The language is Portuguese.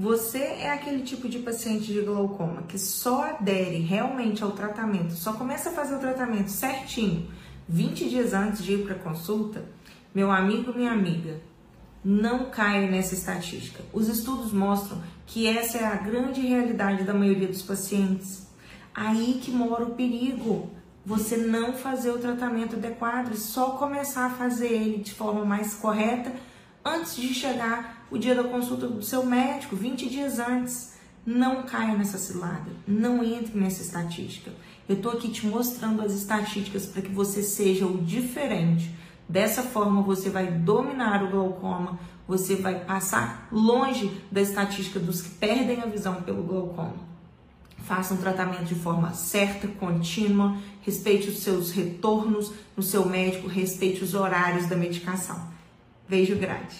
Você é aquele tipo de paciente de glaucoma que só adere realmente ao tratamento, só começa a fazer o tratamento certinho 20 dias antes de ir para consulta? Meu amigo, minha amiga, não caia nessa estatística. Os estudos mostram que essa é a grande realidade da maioria dos pacientes. Aí que mora o perigo. Você não fazer o tratamento adequado e só começar a fazer ele de forma mais correta antes de chegar o dia da consulta do seu médico, 20 dias antes. Não caia nessa cilada, não entre nessa estatística. Eu estou aqui te mostrando as estatísticas para que você seja o diferente. Dessa forma, você vai dominar o glaucoma, você vai passar longe da estatística dos que perdem a visão pelo glaucoma. Faça um tratamento de forma certa, contínua, respeite os seus retornos no seu médico, respeite os horários da medicação. Beijo grande!